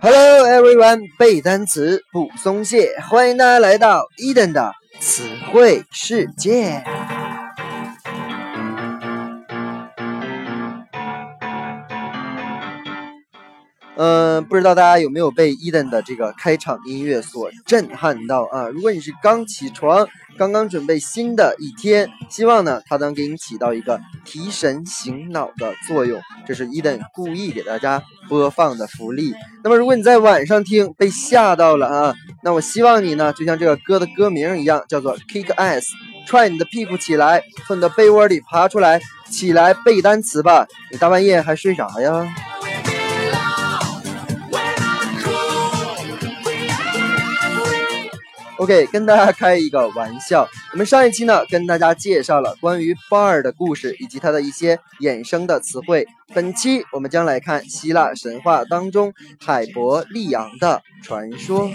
Hello everyone，背单词不松懈，欢迎大家来到 Eden 的词汇世界。嗯，不知道大家有没有被 Eden 的这个开场音乐所震撼到啊？如果你是刚起床，刚刚准备新的一天，希望呢它能给你起到一个提神醒脑的作用。这是 Eden 故意给大家播放的福利。那么如果你在晚上听被吓到了啊，那我希望你呢就像这个歌的歌名一样，叫做 Kick Ass，踹你的屁股起来，从你的被窝里爬出来，起来背单词吧。你大半夜还睡啥呀？OK，跟大家开一个玩笑。我们上一期呢，跟大家介绍了关于 bar 的故事以及它的一些衍生的词汇。本期我们将来看希腊神话当中海伯利昂的传说。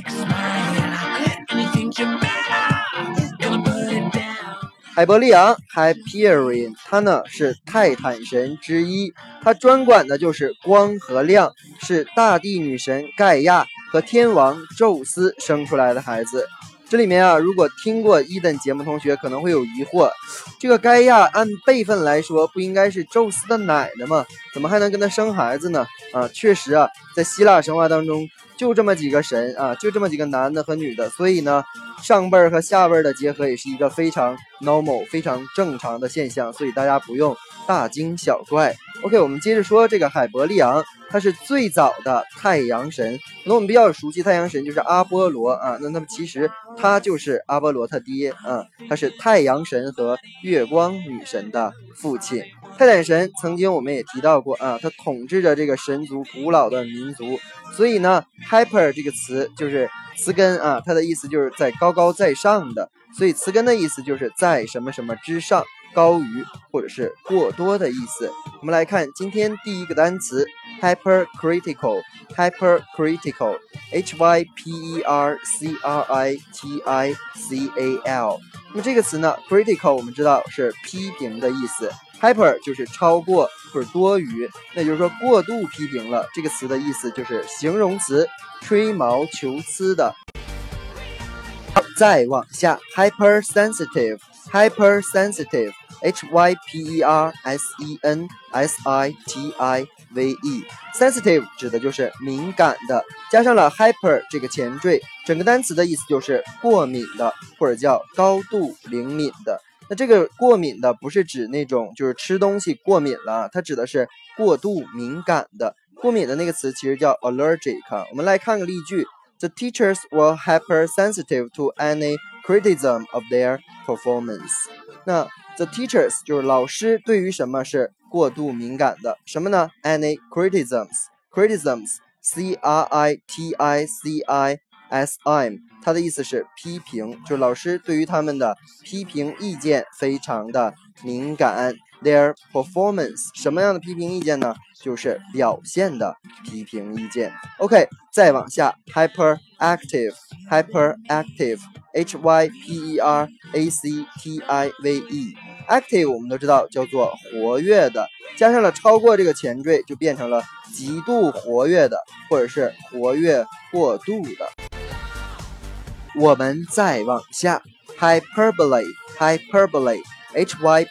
海伯利昂 （Hyperion） 他呢是泰坦神之一，他专管的就是光和亮，是大地女神盖亚和天王宙斯生出来的孩子。这里面啊，如果听过伊登节目同学可能会有疑惑，这个盖亚按辈分来说不应该是宙斯的奶奶吗？怎么还能跟他生孩子呢？啊，确实啊，在希腊神话当中就这么几个神啊，就这么几个男的和女的，所以呢，上辈儿和下辈儿的结合也是一个非常 normal、非常正常的现象，所以大家不用大惊小怪。OK，我们接着说这个海伯利昂。他是最早的太阳神，可能我们比较熟悉太阳神就是阿波罗啊，那那么其实他就是阿波罗他爹啊，他是太阳神和月光女神的父亲。泰坦神曾经我们也提到过啊，他统治着这个神族古老的民族，所以呢，hyper 这个词就是词根啊，它的意思就是在高高在上的，所以词根的意思就是在什么什么之上。高于或者是过多的意思。我们来看今天第一个单词，hypercritical，hypercritical，h y p e r c r i t i c a l。那么这个词呢，critical 我们知道是批评的意思，hyper 就是超过或者多余，那就是说过度批评了。这个词的意思就是形容词，吹毛求疵的。再往下 hypersensitive。Hyper sensitive, H Y P E R S E N S I T I V E. Sensitive 指的就是敏感的，加上了 hyper 这个前缀，整个单词的意思就是过敏的，或者叫高度灵敏的。那这个过敏的不是指那种就是吃东西过敏了，它指的是过度敏感的。过敏的那个词其实叫 allergic。我们来看个例句：The teachers were hypersensitive to any criticism of their performance。那 The teachers 就是老师，对于什么是过度敏感的？什么呢？Any criticisms，criticisms，c r i t i c i s m，它的意思是批评，就是老师对于他们的批评意见非常的敏感。Their performance，什么样的批评意见呢？就是表现的批评意见。OK，再往下，hyperactive，hyperactive，h y p e r a c t i v e，active 我们都知道叫做活跃的，加上了超过这个前缀，就变成了极度活跃的，或者是活跃过度的。我们再往下，hyperbole，hyperbole hyperbole。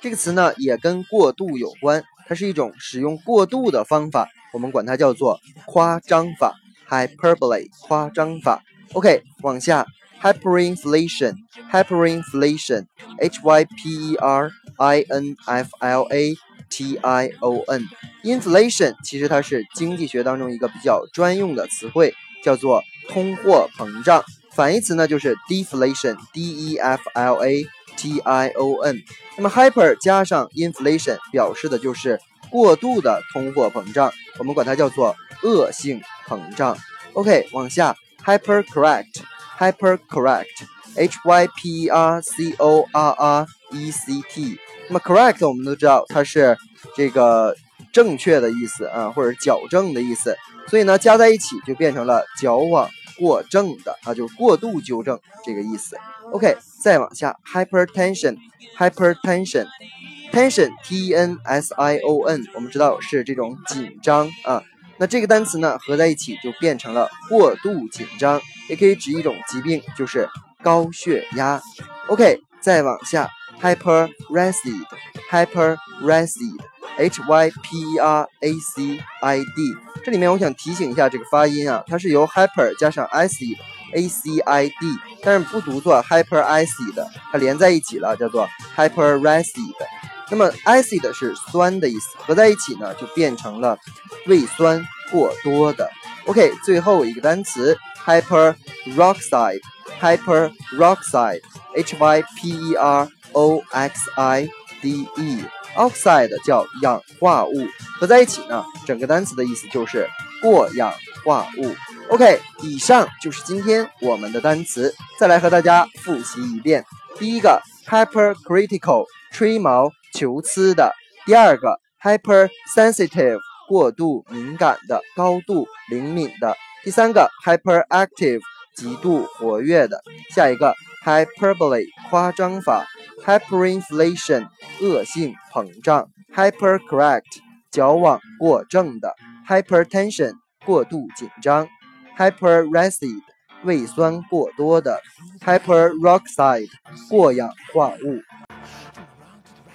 这个词呢也跟过度有关，它是一种使用过度的方法，我们管它叫做夸张法 （hyperbole）。夸张法。OK，往下，hyperinflation，hyperinflation，h y p e r i n f l a t i o n，inflation 其实它是经济学当中一个比较专用的词汇，叫做通货膨胀。反义词呢就是 deflation，d e f l a。T I O N，那么 hyper 加上 inflation 表示的就是过度的通货膨胀，我们管它叫做恶性膨胀。OK，往下 hyper correct，hyper correct，H Y P E R C O R R E C T。那么 correct 我们都知道它是这个正确的意思啊，或者矫正的意思，所以呢加在一起就变成了矫枉过正的啊，就是过度纠正这个意思。OK，再往下，hypertension，hypertension，tension，T E N S I O N，我们知道是这种紧张啊。那这个单词呢，合在一起就变成了过度紧张，也可以指一种疾病，就是高血压。OK，再往下，hyperacid，hyperacid H y p e r a c i d，这里面我想提醒一下这个发音啊，它是由 hyper 加上 acid，a c i d，但是不读作 hyperacid，它连在一起了，叫做 hyperacid。那么 acid 是酸的意思，合在一起呢就变成了胃酸过多的。OK，最后一个单词，hyperoxide，hyperoxide，hyperoxide，hyperoxide oxide 叫氧化物，合在一起呢，整个单词的意思就是过氧化物。OK，以上就是今天我们的单词，再来和大家复习一遍。第一个 hypercritical，吹毛。求疵的，第二个 hypersensitive 过度敏感的，高度灵敏的，第三个 hyperactive 极度活跃的，下一个 hyperbole 夸张法，hyperinflation 恶性膨胀，hypercorrect 矫枉过正的，hypertension 过度紧张，hyperacid 胃酸过多的，hyperoxide 过氧化物。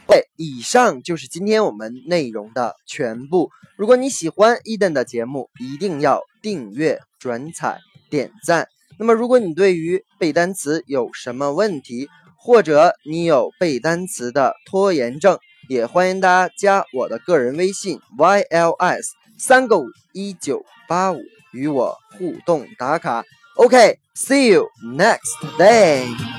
对，以上就是今天我们内容的全部。如果你喜欢伊登的节目，一定要订阅、转采、点赞。那么，如果你对于背单词有什么问题，或者你有背单词的拖延症，也欢迎大家加我的个人微信 yls 三个五一九八五与我互动打卡。OK，see you next day。